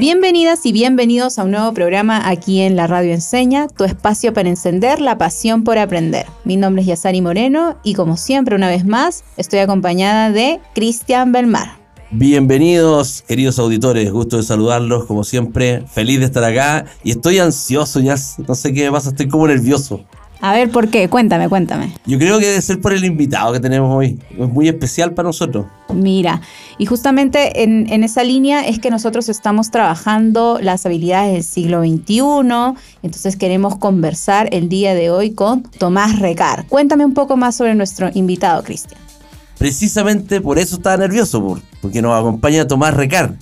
Bienvenidas y bienvenidos a un nuevo programa aquí en la Radio Enseña, tu espacio para encender la pasión por aprender. Mi nombre es Yasari Moreno y como siempre una vez más estoy acompañada de Cristian Belmar. Bienvenidos, queridos auditores, gusto de saludarlos como siempre, feliz de estar acá y estoy ansioso ya, no sé qué pasa, estoy como nervioso. A ver, ¿por qué? Cuéntame, cuéntame. Yo creo que debe ser por el invitado que tenemos hoy. Es muy especial para nosotros. Mira, y justamente en, en, esa línea es que nosotros estamos trabajando las habilidades del siglo XXI. Entonces queremos conversar el día de hoy con Tomás Recar. Cuéntame un poco más sobre nuestro invitado, Cristian. Precisamente por eso estaba nervioso, porque nos acompaña Tomás Recar.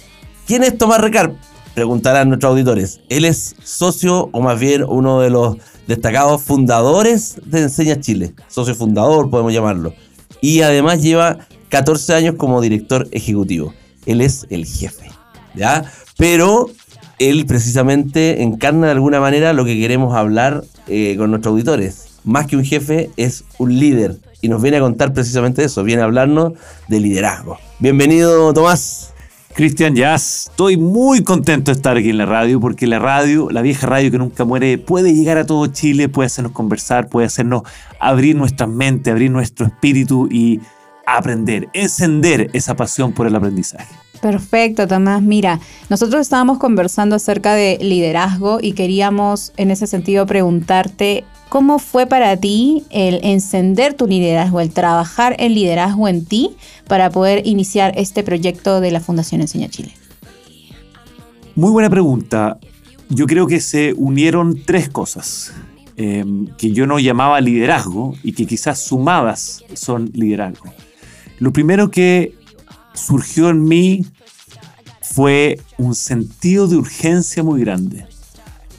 ¿Quién es Tomás Recar? Preguntarán nuestros auditores. Él es socio, o más bien uno de los destacados fundadores de Enseña Chile, socio fundador podemos llamarlo, y además lleva 14 años como director ejecutivo. Él es el jefe, ¿ya? Pero él precisamente encarna de alguna manera lo que queremos hablar eh, con nuestros auditores. Más que un jefe, es un líder. Y nos viene a contar precisamente eso, viene a hablarnos de liderazgo. Bienvenido, Tomás. Cristian ya estoy muy contento de estar aquí en la radio porque la radio, la vieja radio que nunca muere, puede llegar a todo Chile, puede hacernos conversar, puede hacernos abrir nuestra mente, abrir nuestro espíritu y aprender, encender esa pasión por el aprendizaje. Perfecto, Tomás. Mira, nosotros estábamos conversando acerca de liderazgo y queríamos en ese sentido preguntarte ¿Cómo fue para ti el encender tu liderazgo, el trabajar el liderazgo en ti para poder iniciar este proyecto de la Fundación Enseña Chile? Muy buena pregunta. Yo creo que se unieron tres cosas em, que yo no llamaba liderazgo y que quizás sumadas son liderazgo. Lo primero que surgió en mí fue un sentido de urgencia muy grande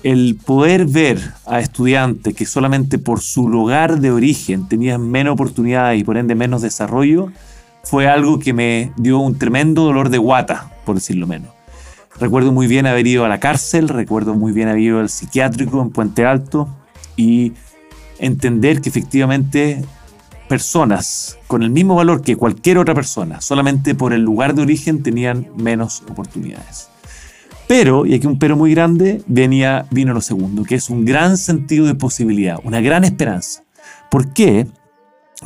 el poder ver a estudiantes que solamente por su lugar de origen tenían menos oportunidades y por ende menos desarrollo, fue algo que me dio un tremendo dolor de guata, por decirlo menos. Recuerdo muy bien haber ido a la cárcel, recuerdo muy bien haber ido al psiquiátrico en Puente Alto y entender que efectivamente personas con el mismo valor que cualquier otra persona, solamente por el lugar de origen tenían menos oportunidades. Pero, y aquí un pero muy grande, venía, vino lo segundo, que es un gran sentido de posibilidad, una gran esperanza. ¿Por qué?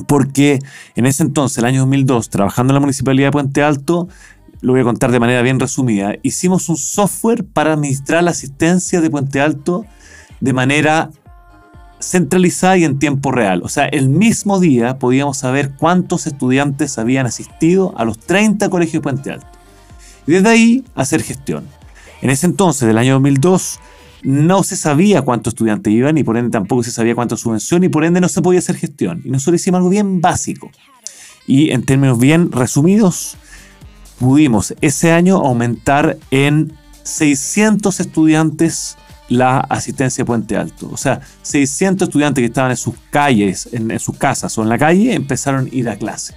Porque en ese entonces, el año 2002, trabajando en la Municipalidad de Puente Alto, lo voy a contar de manera bien resumida, hicimos un software para administrar la asistencia de Puente Alto de manera centralizada y en tiempo real. O sea, el mismo día podíamos saber cuántos estudiantes habían asistido a los 30 colegios de Puente Alto. Y desde ahí hacer gestión. En ese entonces, del año 2002, no se sabía cuántos estudiantes iban y por ende tampoco se sabía cuánta subvención y por ende no se podía hacer gestión. Y nosotros hicimos algo bien básico. Y en términos bien resumidos, pudimos ese año aumentar en 600 estudiantes la asistencia de Puente Alto. O sea, 600 estudiantes que estaban en sus calles, en, en sus casas o en la calle, empezaron a ir a clase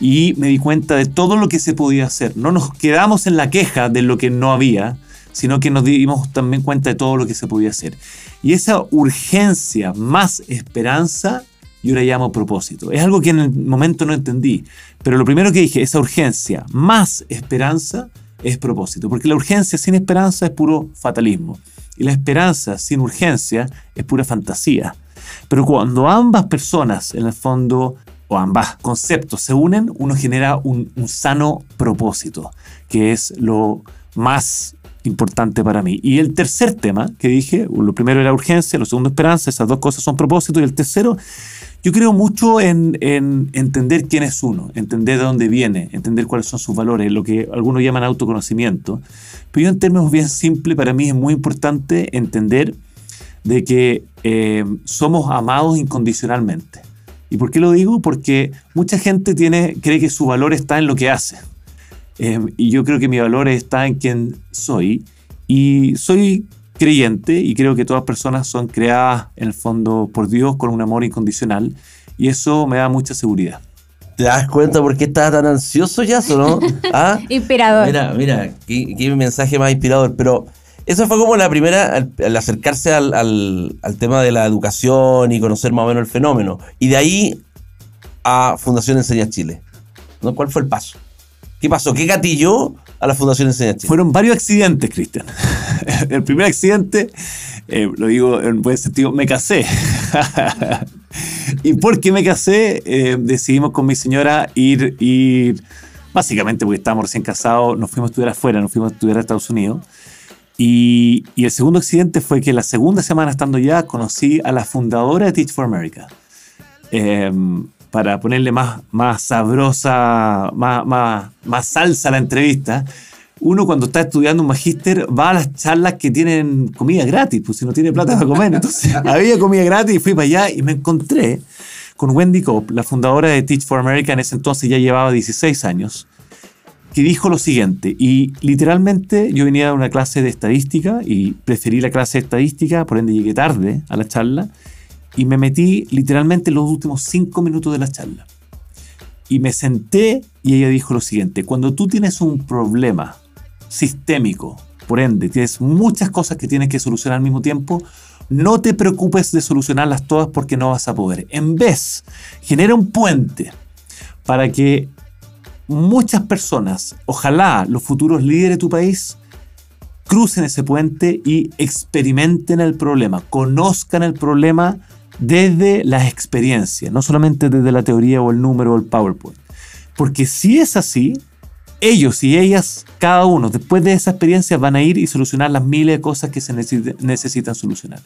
y me di cuenta de todo lo que se podía hacer. No nos quedamos en la queja de lo que no había, sino que nos dimos también cuenta de todo lo que se podía hacer. Y esa urgencia más esperanza, yo la llamo propósito. Es algo que en el momento no entendí, pero lo primero que dije, esa urgencia más esperanza es propósito, porque la urgencia sin esperanza es puro fatalismo y la esperanza sin urgencia es pura fantasía. Pero cuando ambas personas en el fondo o ambas conceptos se unen, uno genera un, sano propósito, que es lo más importante para mí. Y el tercer tema que dije, lo primero era urgencia, lo segundo esperanza, esas dos cosas son propósito, y el tercero, yo creo mucho en, en, entender quién es uno, entender de dónde viene, entender cuáles son sus valores, lo que algunos llaman autoconocimiento. Pero yo en términos bien simples, para mí es muy importante entender de que eh, somos amados incondicionalmente. ¿Y por qué lo digo? Porque mucha gente tiene, cree que su valor está en lo que hace. Em, y yo creo que mi valor está en quién soy. Y soy creyente y creo que todas personas son creadas en el fondo por Dios con un amor incondicional. Y eso me da mucha seguridad. ¿Te das cuenta por qué estaba tan ansioso ya, no? ¿Ah? Inspirador. Mira, mira, qué, qué mensaje más inspirador. Pero esa fue como la primera, al, al acercarse al, al, al, tema de la educación y conocer más o menos el fenómeno. Y de ahí a Fundación Enseña Chile. ¿no? ¿Cuál fue el paso? ¿Qué pasó? ¿Qué gatilló a la Fundación Enseña Chile? Fueron varios accidentes, Cristian. el primer accidente, eh, lo digo en buen sentido, me casé. y porque me casé, eh, decidimos con mi señora ir, ir, básicamente porque estábamos recién casados, nos fuimos a estudiar afuera, nos fuimos a estudiar a Estados Unidos. Y, y, el segundo accidente fue que la segunda semana estando ya conocí a la fundadora de Teach for America. Eh, para ponerle más, más sabrosa, más, más, más salsa a la entrevista, uno cuando está estudiando un magíster va a las charlas que tienen comida gratis, pues si no tiene plata para comer. Entonces había comida gratis y fui para allá y me encontré con Wendy Cope, la fundadora de Teach for America, en ese entonces ya llevaba 16 años, que dijo lo siguiente, y literalmente yo venía de una clase de estadística y preferí la clase de estadística, por ende llegué tarde a la charla, y me metí literalmente en los últimos cinco minutos de la charla. Y me senté y ella dijo lo siguiente, cuando tú tienes un problema sistémico, por ende, tienes muchas cosas que tienes que solucionar al mismo tiempo, no te preocupes de solucionarlas todas porque no vas a poder. En vez, genera un puente para que muchas personas, ojalá los futuros líderes de tu país, crucen ese puente y experimenten el problema, conozcan el problema desde las experiencias, no solamente desde la teoría o el número o el PowerPoint. Porque si es así, ellos y ellas, cada uno, después de esa experiencia, van a ir y solucionar las miles de cosas que se necesitan solucionar.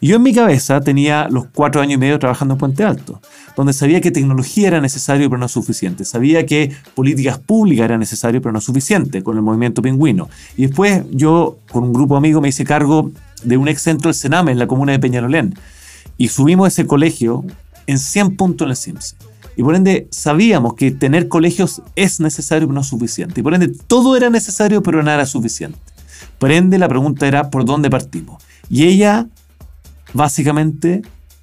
Yo en mi cabeza tenía los cuatro años y medio trabajando en Puente Alto, donde sabía que tecnología era necesario pero no suficiente. Sabía que políticas públicas eran necesario pero no suficiente con el movimiento pingüino. Y después yo, con un grupo de amigos, me hice cargo de un ex centro del Sename en la comuna de Peñalolén y subimos ese colegio en 100 puntos en el CIMSE. Y por ende sabíamos que tener colegios es necesario pero no suficiente. Y por ende todo era necesario pero no era suficiente. Por ende la pregunta era ¿por dónde partimos? Y ella básicamente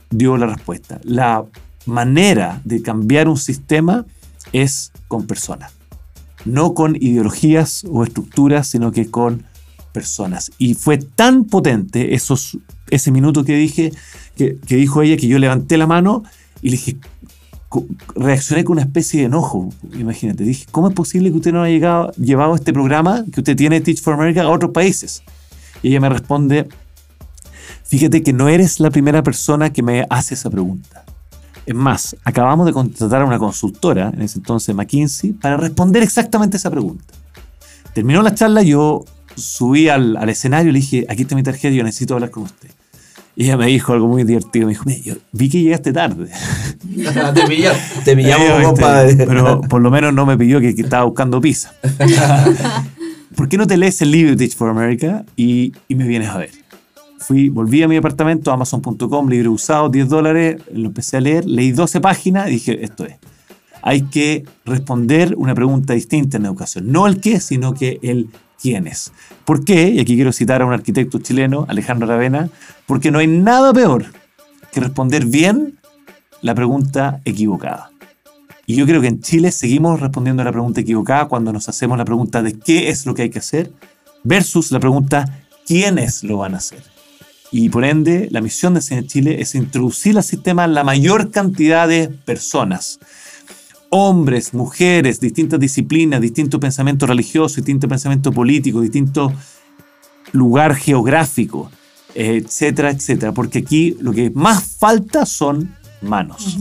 dio la respuesta. La manera de cambiar un sistema es con personas. No con ideologías o estructuras, sino que con personas. Y fue tan potente esos, ese minuto que dije que, dijo ella que yo levanté la mano y le dije, reaccioné con una especie de enojo, imagínate, dije, ¿cómo es posible que usted no haya llegado, llevado este programa que usted tiene Teach for America a otros países? Y ella me responde, fíjate que no eres la primera persona que me hace esa pregunta. Es más, acabamos de contratar a una consultora, en ese entonces McKinsey, para responder exactamente esa pregunta. Terminó la charla, yo subí al, al escenario y le dije, aquí está mi tarjeta, yo necesito hablar con usted. Y ella me dijo algo muy divertido. Me dijo, yo vi que llegaste tarde. te pillamos, te pillamos compadre. Pero por lo menos no me pidió que, estaba buscando pizza. ¿Por qué no te lees el libro Teach for America y, y, me vienes a ver? Fui, volví a mi apartamento, amazon.com, libro usado, 10 dólares, lo empecé a leer, leí 12 páginas y dije, esto es. Hay que responder una pregunta distinta en educación. No el qué, sino que el quiénes. ¿Por qué? Y aquí quiero citar a un arquitecto chileno, Alejandro Ravena, porque no hay nada peor que responder bien la pregunta equivocada. Y yo creo que en Chile seguimos respondiendo a la pregunta equivocada cuando nos hacemos la pregunta de qué es lo que hay que hacer versus la pregunta quiénes lo van a hacer. Y por ende, la misión de CENE Chile es introducir al sistema la mayor cantidad de personas, hombres, mujeres, distintas disciplinas, distinto pensamiento religioso, distinto pensamiento político, distinto lugar geográfico, etcétera, etcétera. Porque aquí lo que más falta son manos.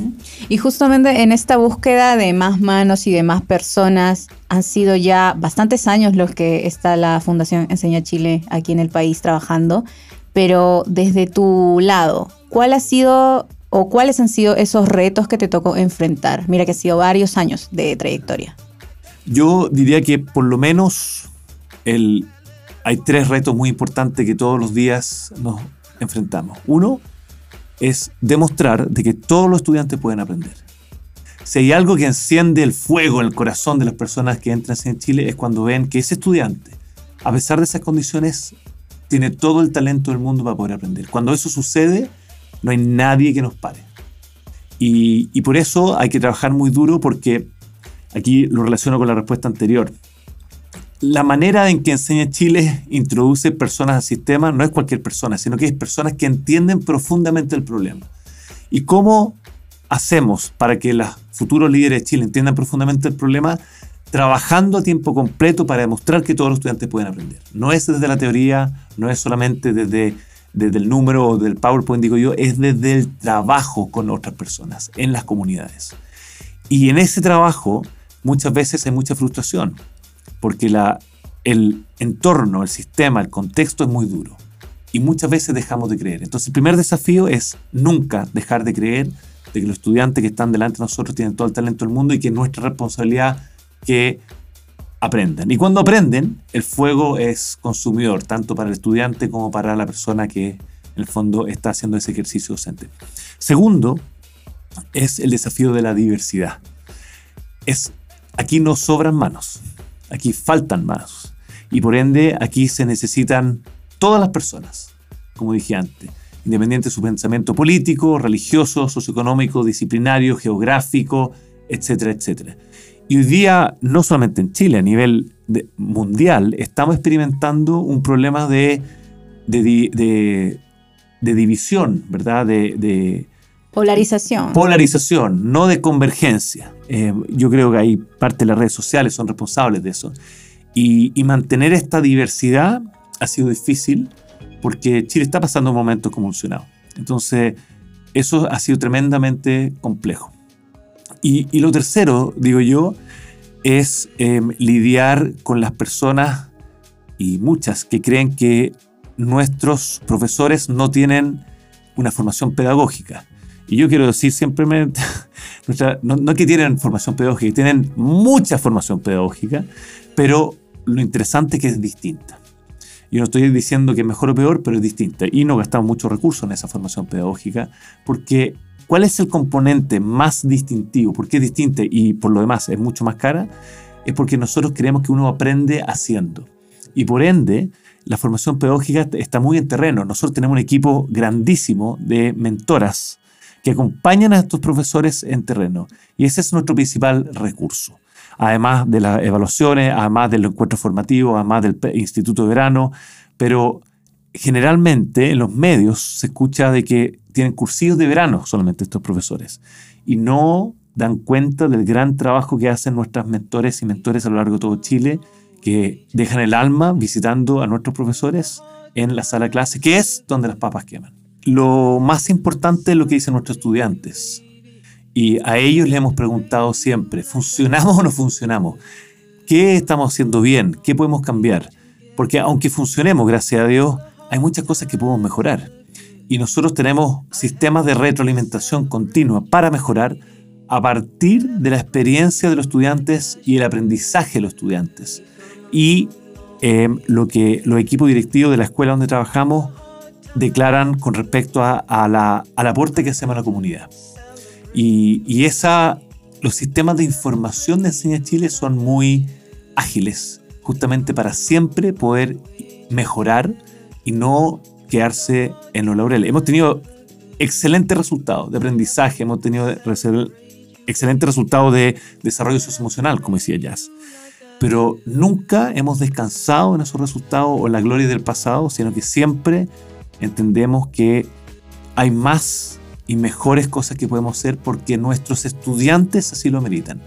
Y justamente en esta búsqueda de más manos y de más personas han sido ya bastantes años los que está la Fundación Enseña Chile aquí en el país trabajando, pero desde tu lado, ¿cuál ha sido o cuáles han sido esos retos que te tocó enfrentar? Mira que ha sido varios años de trayectoria. Yo diría que por lo menos el, hay tres retos muy importantes que todos los días nos enfrentamos. Uno es demostrar de que todos los estudiantes pueden aprender. Si hay algo que enciende el fuego en el corazón de las personas que entran en Chile es cuando ven que ese estudiante, a pesar de esas condiciones, tiene todo el talento del mundo para poder aprender. Cuando eso sucede, no hay nadie que nos pare. Y, por eso hay que trabajar muy duro porque aquí lo relaciono con la respuesta anterior. La manera en que enseña Chile introduce personas al sistema no es cualquier persona, sino que es personas que entienden profundamente el problema. ¿Y cómo hacemos para que los futuros líderes de Chile entiendan profundamente el problema? Trabajando a tiempo completo para demostrar que todos los estudiantes pueden aprender. No es desde la teoría, no es solamente desde, desde el número del PowerPoint, digo yo, es desde el trabajo con otras personas en las comunidades. Y en ese trabajo muchas veces hay mucha frustración, porque la, el entorno, el sistema, el contexto es muy duro. Y muchas veces dejamos de creer. Entonces el primer desafío es nunca dejar de creer de que los estudiantes que están delante de nosotros tienen todo el talento del mundo y que es nuestra responsabilidad que aprendan. Y cuando aprenden, el fuego es consumidor, tanto para el estudiante como para la persona que en el fondo está haciendo ese ejercicio docente. Segundo, es el desafío de la diversidad. Es, aquí no sobran manos, aquí faltan manos. Y por ende, aquí se necesitan todas las personas, como dije antes, independiente de su pensamiento político, religioso, socioeconómico, disciplinario, geográfico, etcétera, etcétera. Y hoy día, no solamente en Chile, a nivel mundial, estamos experimentando un problema de, de, división, ¿verdad? De, polarización. Polarización, no de convergencia. Eh, yo creo que hay parte de las redes sociales son responsables de eso. Y, y mantener esta diversidad ha sido difícil porque Chile está pasando un momento convulsionado. Entonces, eso ha sido tremendamente complejo. Y, lo tercero, digo yo, es em, lidiar con las personas y muchas que creen que nuestros profesores no tienen una formación pedagógica. Y yo quiero decir simplemente, no, no que tienen formación pedagógica, tienen mucha formación pedagógica, pero lo interesante es que es distinta. Yo no estoy diciendo que es mejor o peor, pero es distinta. Y no gastamos muchos recursos en esa formación pedagógica, porque ¿cuál es el componente más distintivo? ¿Por qué es distinta y por lo demás es mucho más cara? Es porque nosotros creemos que uno aprende haciendo. Y por ende, la formación pedagógica está muy en terreno. Nosotros tenemos un equipo grandísimo de mentoras que acompañan a estos profesores en terreno. Y ese es nuestro principal recurso además de las evaluaciones, además del encuentro formativo, además del Instituto de Verano, pero generalmente en los medios se escucha de que tienen cursivos de verano solamente estos profesores y no dan cuenta del gran trabajo que hacen nuestras mentores y mentores a lo largo de todo Chile, que dejan el alma visitando a nuestros profesores en la sala de clase, que es donde las papas queman. Lo más importante es lo que dicen nuestros estudiantes. Y a ellos les hemos preguntado siempre, ¿funcionamos o no funcionamos? ¿Qué estamos haciendo bien? ¿Qué podemos cambiar? Porque aunque funcionemos, gracias a Dios, hay muchas cosas que podemos mejorar. Y nosotros tenemos sistemas de retroalimentación continua para mejorar a partir de la experiencia de los estudiantes y el aprendizaje de los estudiantes. Y eh, lo que los equipos directivos de la escuela donde trabajamos declaran con respecto a, la, al aporte que hacemos a la comunidad. Y, esa, los sistemas de información de Enseña Chile son muy ágiles, justamente para siempre poder mejorar y no quedarse en los laureles. Hemos tenido excelentes resultados de aprendizaje, hemos tenido excelentes resultados de desarrollo socioemocional, como decía Jazz. Pero nunca hemos descansado en esos resultados o en la gloria del pasado, sino que siempre entendemos que hay más y mejores cosas que podemos hacer porque nuestros estudiantes así lo meritan.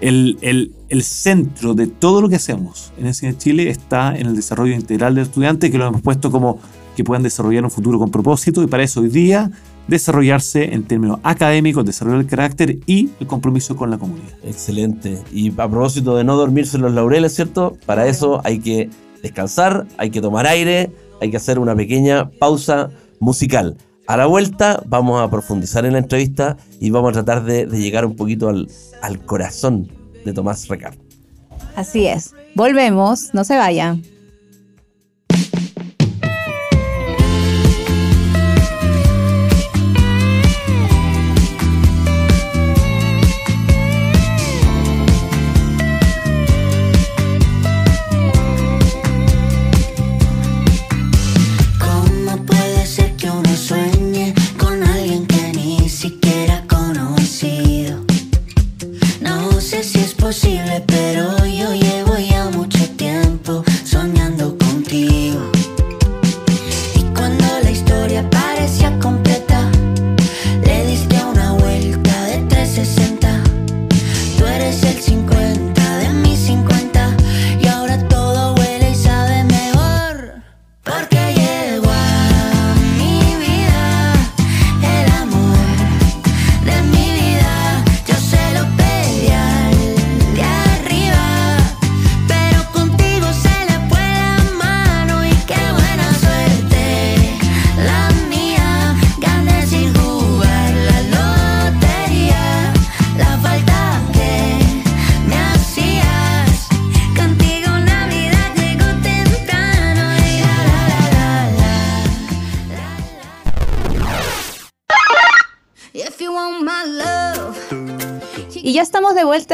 El, el, centro de todo lo que hacemos en Enseña Chile está en el desarrollo integral del estudiante, que lo hemos puesto como que puedan desarrollar un futuro con propósito y para eso hoy día desarrollarse en términos académicos, desarrollar el carácter y el compromiso con la comunidad. Excelente. Y a propósito de no dormirse en los laureles, ¿cierto? Para eso hay que descansar, hay que tomar aire, hay que hacer una pequeña pausa musical. A la vuelta vamos a profundizar en la entrevista y vamos a tratar de, llegar un poquito al, al corazón de Tomás Recart. Así es. Volvemos, no se vayan.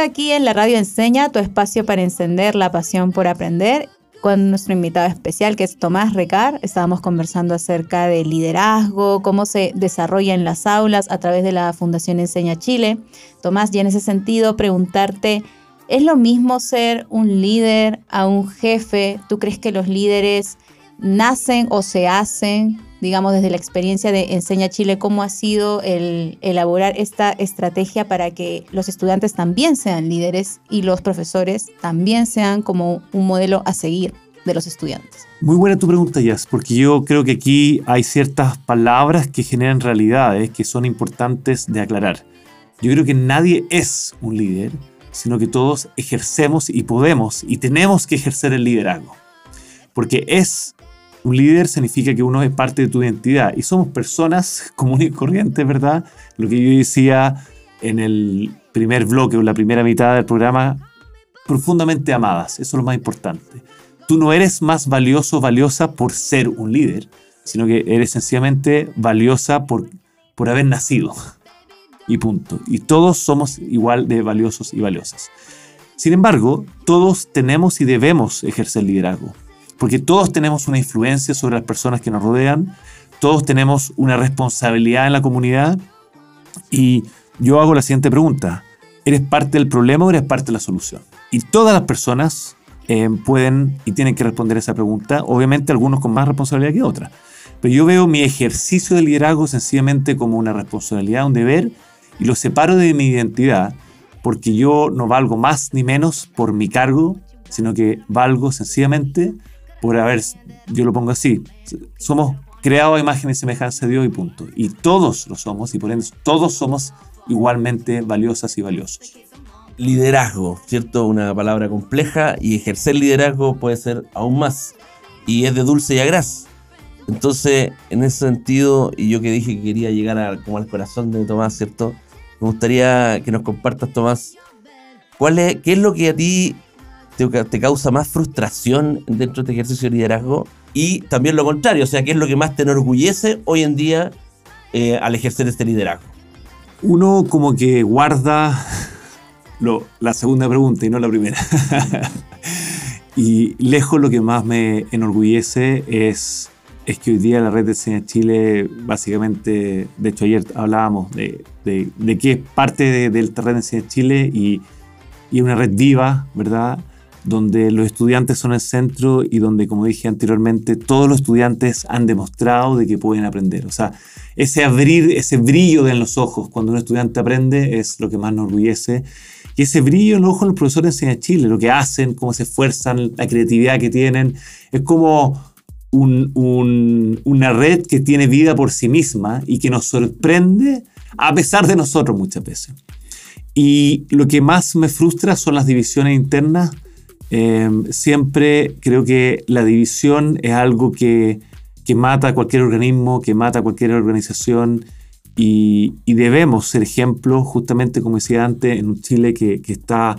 Aquí en la Radio Enseña, tu espacio para encender la pasión por aprender, con nuestro invitado especial que es Tomás Recar. Estábamos conversando acerca del liderazgo, cómo se desarrolla en las aulas a través de la Fundación Enseña Chile. Tomás, y en ese sentido, preguntarte, ¿es lo mismo ser un líder a un jefe? ¿Tú crees que los líderes nacen o se hacen? Digamos, desde la experiencia de Enseña Chile, cómo ha sido el elaborar esta estrategia para que los estudiantes también sean líderes y los profesores también sean como un modelo a seguir de los estudiantes. Muy buena tu pregunta, Jazz, porque yo creo que aquí hay ciertas palabras que generan realidades que son importantes de aclarar. Yo creo que nadie es un líder, sino que todos ejercemos y podemos y tenemos que ejercer el liderazgo. Porque es un líder significa que uno es parte de tu identidad y somos personas comunes y corrientes, ¿verdad? Lo que yo decía en el primer bloque o la primera mitad del programa, profundamente amadas, eso es lo más importante. Tú no eres más valioso o valiosa por ser un líder, sino que eres sencillamente valiosa por, por haber nacido. Y punto. Y todos somos igual de valiosos y valiosas. Sin embargo, todos tenemos y debemos ejercer liderazgo porque todos tenemos una influencia sobre las personas que nos rodean, todos tenemos una responsabilidad en la comunidad y yo hago la siguiente pregunta, ¿eres parte del problema o eres parte de la solución? Y todas las personas eh, pueden y tienen que responder esa pregunta, obviamente algunos con más responsabilidad que otras, pero yo veo mi ejercicio de liderazgo sencillamente como una responsabilidad, un deber, y lo separo de mi identidad, porque yo no valgo más ni menos por mi cargo, sino que valgo sencillamente por haber, yo lo pongo así, somos creados a imagen y semejanza de Dios y punto. Y todos lo somos y por ende todos somos igualmente valiosas y valiosos. Liderazgo, ¿cierto? Una palabra compleja y ejercer liderazgo puede ser aún más. Y es de dulce y a gras. Entonces, en ese sentido, y yo que dije que quería llegar a, como al corazón de Tomás, ¿cierto? Me gustaría que nos compartas, Tomás, ¿cuál es, ¿qué es lo que a ti te, te causa más frustración dentro de este ejercicio de liderazgo? Y también lo contrario, o sea, ¿qué es lo que más te enorgullece hoy en día eh, al ejercer este liderazgo? Uno como que guarda lo, la segunda pregunta y no la primera. y lejos lo que más me enorgullece es, es que hoy día la red de Enseña Chile, básicamente, de hecho ayer hablábamos de, de, de que es parte de, de red de Enseña Chile y, y una red viva, ¿verdad? Donde los estudiantes son el centro y donde, como dije anteriormente, todos los estudiantes han demostrado de que pueden aprender. O sea, ese abrir, ese brillo en los ojos cuando un estudiante aprende es lo que más nos orgullece. Y ese brillo en los ojos los profesores de Chile, lo que hacen, cómo se esfuerzan, la creatividad que tienen, es como un, un, una red que tiene vida por sí misma y que nos sorprende a pesar de nosotros muchas veces. Y lo que más me frustra son las divisiones internas eh, siempre creo que la división es algo que, que, mata a cualquier organismo, que mata a cualquier organización y, y, debemos ser ejemplo, justamente como decía antes, en un Chile que, que, está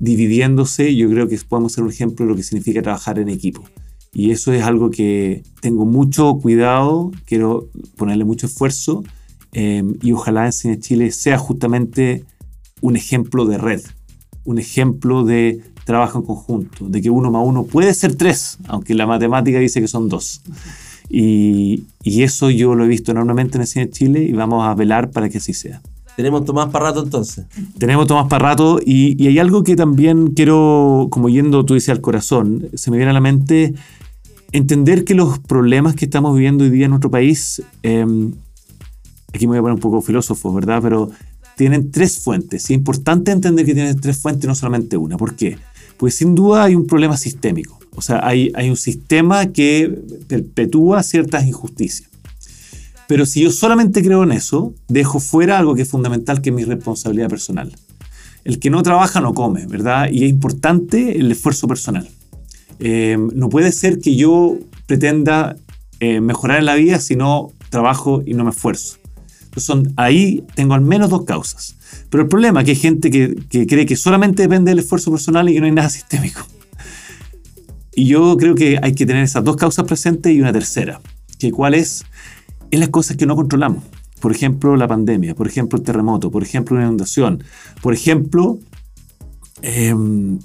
dividiéndose, yo creo que podemos ser un ejemplo de lo que significa trabajar en equipo. Y eso es algo que tengo mucho cuidado, quiero ponerle mucho esfuerzo eh, y ojalá Enseña Chile sea justamente un ejemplo de red, un ejemplo de trabajo en conjunto, de que uno más uno puede ser tres, aunque la matemática dice que son dos. Y, y eso yo lo he visto enormemente en el cine de Chile y vamos a velar para que así sea. Tenemos Tomás para rato entonces. Tenemos Tomás para rato y, y hay algo que también quiero, como yendo tú dices al corazón, se me viene a la mente entender que los problemas que estamos viviendo hoy día en nuestro país, eh, aquí me voy a poner un poco filósofo, ¿verdad? Pero tienen tres fuentes. Y es importante entender que tienen tres fuentes, no solamente una. ¿Por qué? Pues sin duda hay un problema sistémico. O sea, hay, un sistema que perpetúa ciertas injusticias. Pero si yo solamente creo en eso, dejo fuera algo que es fundamental, que es mi responsabilidad personal. El que no trabaja no come, ¿verdad? Y es importante el esfuerzo personal. Eh, no puede ser que yo pretenda eh, mejorar en la vida si no trabajo y no me esfuerzo. Entonces ahí tengo al menos dos causas. Pero el problema es que hay gente que, cree que solamente depende del esfuerzo personal y que no hay nada sistémico. Y yo creo que hay que tener esas dos causas presentes y una tercera, que cuál es, es las cosas que no controlamos. Por ejemplo, la pandemia, por ejemplo, el terremoto, por ejemplo, una inundación, por ejemplo, em,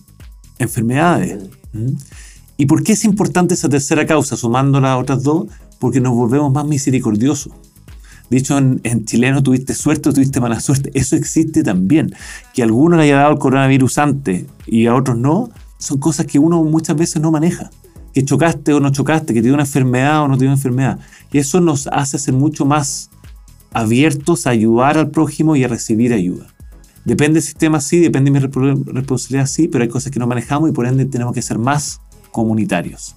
enfermedades. ¿Mm? ¿Y por qué es importante esa tercera causa, sumando las otras dos? Porque nos volvemos más misericordiosos. Dicho en, en, chileno, tuviste suerte o tuviste mala suerte. Eso existe también. Que a algunos le haya dado el coronavirus antes y a otros no, son cosas que uno muchas veces no maneja. Que chocaste o no chocaste, que te una enfermedad o no te una enfermedad. Y eso nos hace ser mucho más abiertos a ayudar al prójimo y a recibir ayuda. Depende del sistema, sí, depende de mi responsabilidad, sí, pero hay cosas que no manejamos y por ende tenemos que ser más comunitarios.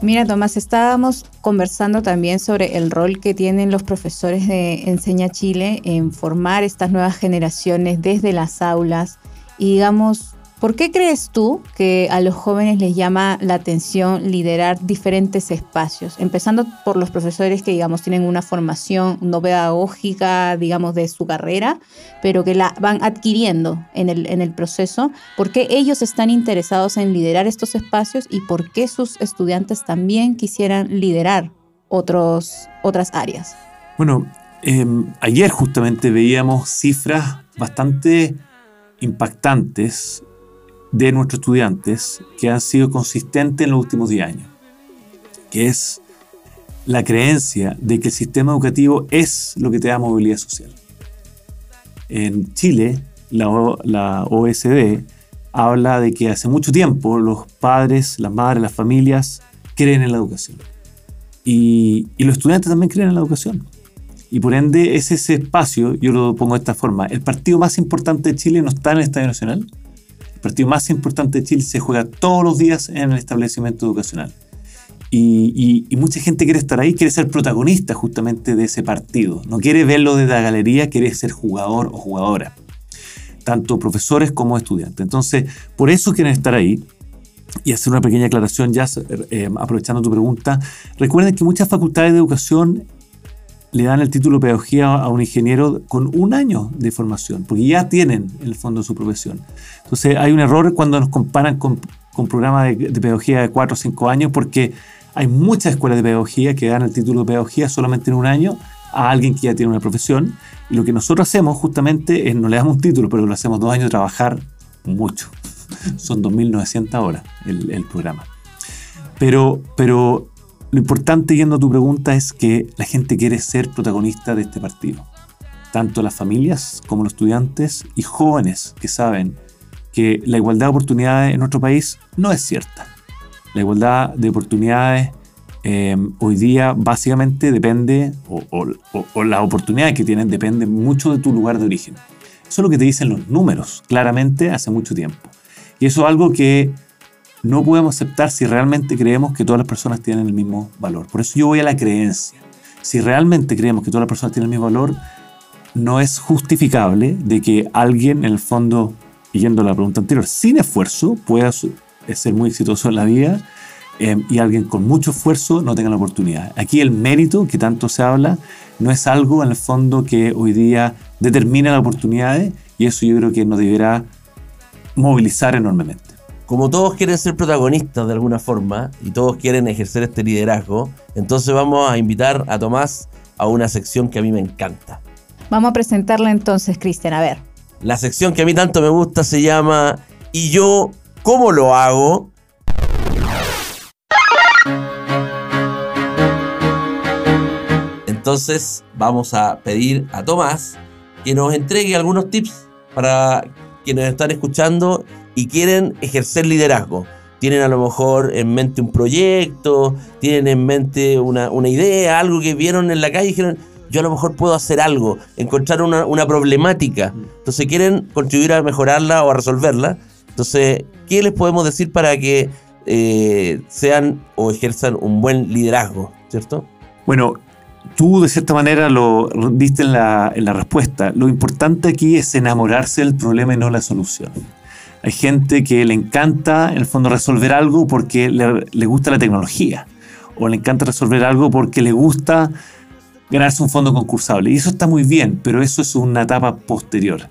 Mira, Tomás, estábamos conversando también sobre el rol que tienen los profesores de Enseña Chile en formar estas nuevas generaciones desde las aulas. Y digamos, ¿Por qué crees tú que a los jóvenes les llama la atención liderar diferentes espacios? Empezando por los profesores que, digamos, tienen una formación no pedagógica, digamos, de su carrera, pero que la van adquiriendo en el, en el proceso. ¿Por qué ellos están interesados en liderar estos espacios y por qué sus estudiantes también quisieran liderar otros, otras áreas? Bueno, eh, ayer justamente veíamos cifras bastante impactantes de nuestros estudiantes que han sido consistentes en los últimos 10 años, que es la creencia de que el sistema educativo es lo que te da movilidad social. En Chile, la, OSD habla de que hace mucho tiempo los padres, las madres, las familias creen en la educación. Y, y, los estudiantes también creen en la educación. Y por ende es ese espacio, yo lo pongo de esta forma, el partido más importante de Chile no está en el Estadio Nacional, el partido más importante de Chile se juega todos los días en el establecimiento educacional. Y, y, y, mucha gente quiere estar ahí, quiere ser protagonista justamente de ese partido. No quiere verlo desde la galería, quiere ser jugador o jugadora. Tanto profesores como estudiantes. Entonces, por eso quieren estar ahí. Y hacer una pequeña aclaración ya, eh, aprovechando tu pregunta. Recuerden que muchas facultades de educación le dan el título de pedagogía a un ingeniero con un año de formación, porque ya tienen en el fondo su profesión. Entonces hay un error cuando nos comparan con, con programas de, de, pedagogía de 4 o 5 años, porque hay muchas escuelas de pedagogía que dan el título de pedagogía solamente en un año a alguien que ya tiene una profesión. Y lo que nosotros hacemos justamente es, no le damos un título, pero lo hacemos dos años de trabajar mucho. Son 2.900 horas el, el programa. Pero, pero lo importante, yendo a tu pregunta, es que la gente quiere ser protagonista de este partido. Tanto las familias como los estudiantes y jóvenes que saben que la igualdad de oportunidades en nuestro país no es cierta. La igualdad de oportunidades eh, hoy día básicamente depende, o, o, o, las oportunidades que tienen dependen mucho de tu lugar de origen. Eso es lo que te dicen los números, claramente, hace mucho tiempo. Y eso es algo que no podemos aceptar si realmente creemos que todas las personas tienen el mismo valor. Por eso yo voy a la creencia. Si realmente creemos que todas las personas tienen el mismo valor, no es justificable de que alguien, en el fondo, yendo a la pregunta anterior, sin esfuerzo, pueda ser muy exitoso en la vida eh, y alguien con mucho esfuerzo no tenga la oportunidad. Aquí el mérito, que tanto se habla, no es algo en el fondo que hoy día determina las oportunidades y eso yo creo que nos deberá movilizar enormemente como todos quieren ser protagonistas de alguna forma y todos quieren ejercer este liderazgo, entonces vamos a invitar a Tomás a una sección que a mí me encanta. Vamos a presentarla entonces, Cristian, a ver. La sección que a mí tanto me gusta se llama ¿Y yo cómo lo hago? Entonces vamos a pedir a Tomás que nos entregue algunos tips para quienes están escuchando y quieren ejercer liderazgo. Tienen a lo mejor en mente un proyecto, tienen en mente una, una idea, algo que vieron en la calle y dijeron, yo a lo mejor puedo hacer algo, encontrar una, una problemática. Entonces quieren contribuir a mejorarla o a resolverla. Entonces, ¿qué les podemos decir para que eh, sean o ejerzan un buen liderazgo? ¿Cierto? Bueno, tú de cierta manera lo diste en la, en la respuesta. Lo importante aquí es enamorarse del problema y no la solución. Hay gente que le encanta, en el fondo, resolver algo porque le, le gusta la tecnología. O le encanta resolver algo porque le gusta ganarse un fondo concursable. Y eso está muy bien, pero eso es una etapa posterior.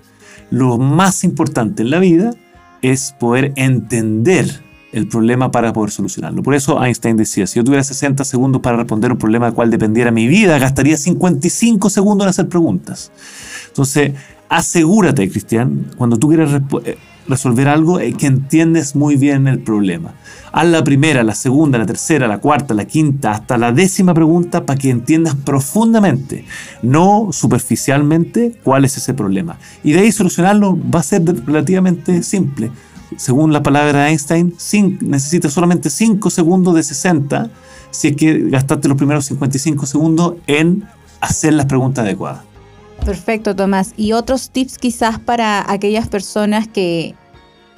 Lo más importante en la vida es poder entender el problema para poder solucionarlo. Por eso Einstein decía, si yo tuviera 60 segundos para responder un problema del cual dependiera mi vida, gastaría 55 segundos en hacer preguntas. Entonces, asegúrate, Cristian, cuando tú quieres eh, resolver algo, que entiendes muy bien el problema. Haz la primera, la segunda, la tercera, la cuarta, la quinta, hasta la décima pregunta para que entiendas profundamente, no superficialmente, cuál es ese problema. Y de ahí solucionarlo va a ser relativamente simple según la palabra de Einstein, necesitas solamente 5 segundos de 60 si es que gastaste los primeros 55 segundos en hacer las preguntas adecuadas. Perfecto, Tomás. Y otros tips quizás para aquellas personas que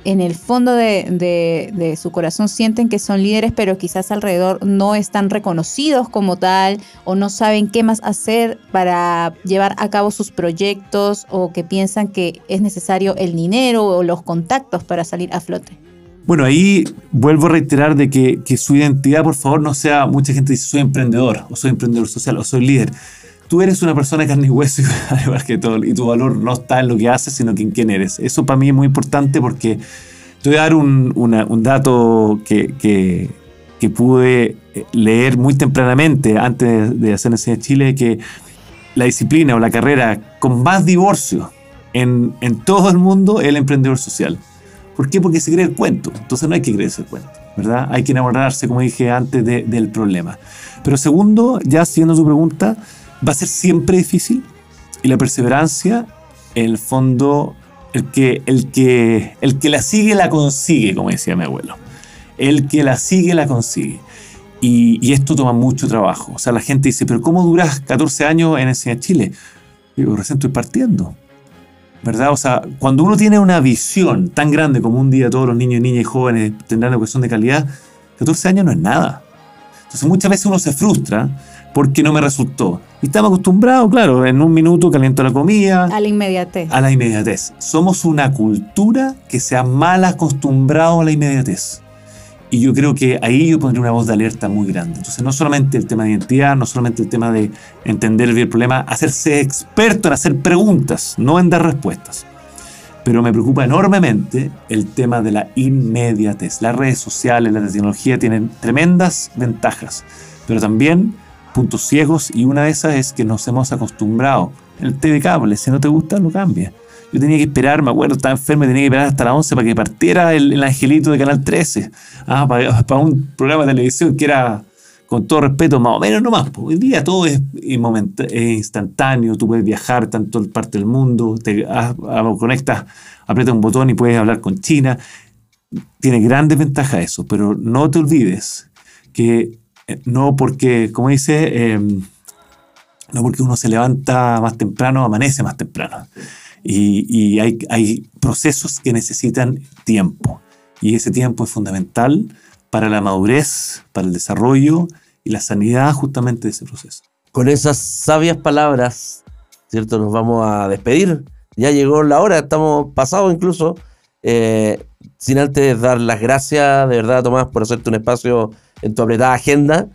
en el fondo de, su corazón sienten que son líderes, pero quizás alrededor no están reconocidos como tal o no saben qué más hacer para llevar a cabo sus proyectos o que piensan que es necesario el dinero o los contactos para salir a flote. Bueno, ahí vuelvo a reiterar de que, que su identidad, por favor, no sea, mucha gente dice soy emprendedor o soy emprendedor social o soy líder tú eres una persona de carne y hueso igual y tu valor no está en lo que haces, sino en quién eres. Eso para mí es muy importante porque te voy a dar un, dato que, pude eh, leer muy tempranamente antes de hacer en Chile, que la disciplina o la carrera con más divorcio en, en todo el mundo es el emprendedor social. ¿Por qué? Porque se cree el cuento. Entonces no hay que creerse el cuento, ¿verdad? Hay que enamorarse, como dije antes, del problema. Pero segundo, ya siguiendo su pregunta, va a ser siempre difícil y la perseverancia, en el fondo, el que, el que, el que la sigue la consigue, como decía mi abuelo. El que la sigue la consigue. Y, esto toma mucho trabajo. O sea, la gente dice, pero ¿cómo duras 14 años en Enseñar Chile? Digo, recién estoy partiendo. ¿Verdad? O sea, cuando uno tiene una visión tan grande como un día todos los niños, niñas y jóvenes tendrán educación de calidad, 14 años no es nada. Entonces muchas veces uno se frustra porque no me resultó. Y estamos acostumbrados, claro, en un minuto caliento la comida. A la inmediatez. A la inmediatez. Somos una cultura que se ha mal acostumbrado a la inmediatez. Y yo creo que ahí yo pondría una voz de alerta muy grande. Entonces, no solamente el tema de identidad, no solamente el tema de entender bien el problema, hacerse experto en hacer preguntas, no en dar respuestas. Pero me preocupa enormemente el tema de la inmediatez. Las redes sociales, la tecnología tienen tremendas ventajas, pero también puntos ciegos y una de esas es que nos hemos acostumbrado. El TV cable, si no te gusta, lo cambia. Yo tenía que esperar, me acuerdo, estaba enfermo y tenía que esperar hasta las 11 para que partiera el, angelito de Canal 13. Ah, para, un programa de televisión que era, con todo respeto, más o menos nomás. Hoy día todo es, instantáneo, tú puedes viajar tanto parte del mundo, te ah, ah, conectas, aprietas un botón y puedes hablar con China. Tiene grandes ventajas eso, pero no te olvides que no porque, como dice, em, no porque uno se levanta más temprano, amanece más temprano. Y, hay, procesos que necesitan tiempo. Y ese tiempo es fundamental para la madurez, para el desarrollo y la sanidad justamente de ese proceso. Con esas sabias palabras, ¿cierto? Nos vamos a despedir. Ya llegó la hora, estamos pasados incluso. Eh, sin antes dar las gracias, de verdad, Tomás, por hacerte un espacio en tu apretada agenda.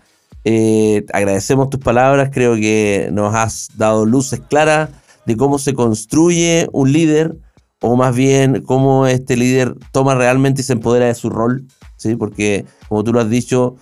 Eh, agradecemos tus palabras, creo que nos has dado luces claras de cómo se construye un líder, o más bien cómo este líder toma realmente y se empodera de su rol, ¿sí? porque como tú lo has dicho,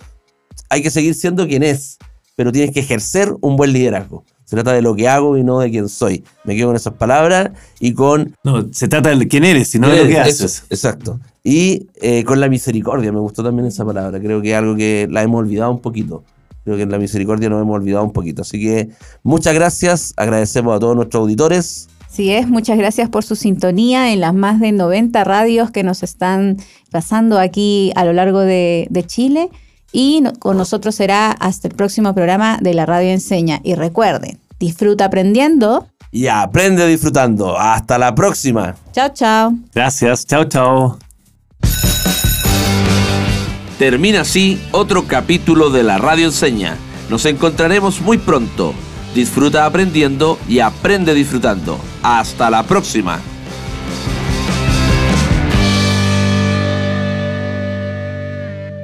hay que seguir siendo quien es, pero tienes que ejercer un buen liderazgo. Se trata de lo que hago y no de quién soy. Me quedo con esas palabras y con... No, se trata de quién eres y no de lo que haces. exacto. Y eh, con la misericordia, me gustó también esa palabra. Creo que es algo que la hemos olvidado un poquito. Creo que en la misericordia nos hemos olvidado un poquito. Así que muchas gracias. Agradecemos a todos nuestros auditores. Así es, muchas gracias por su sintonía en las más de 90 radios que nos están pasando aquí a lo largo de, de Chile. Y no- con nosotros será hasta el próximo programa de la Radio Enseña. Y recuerden, disfruta aprendiendo. Y aprende disfrutando. Hasta la próxima. Chao, chao. Gracias, chao, chao. Termina así otro capítulo de la Radio Enseña. Nos encontraremos muy pronto. Disfruta aprendiendo y aprende disfrutando. Hasta la próxima.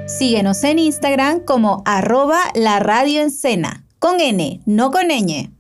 Síguenos en Instagram como arroba la radio con N, no con ñ.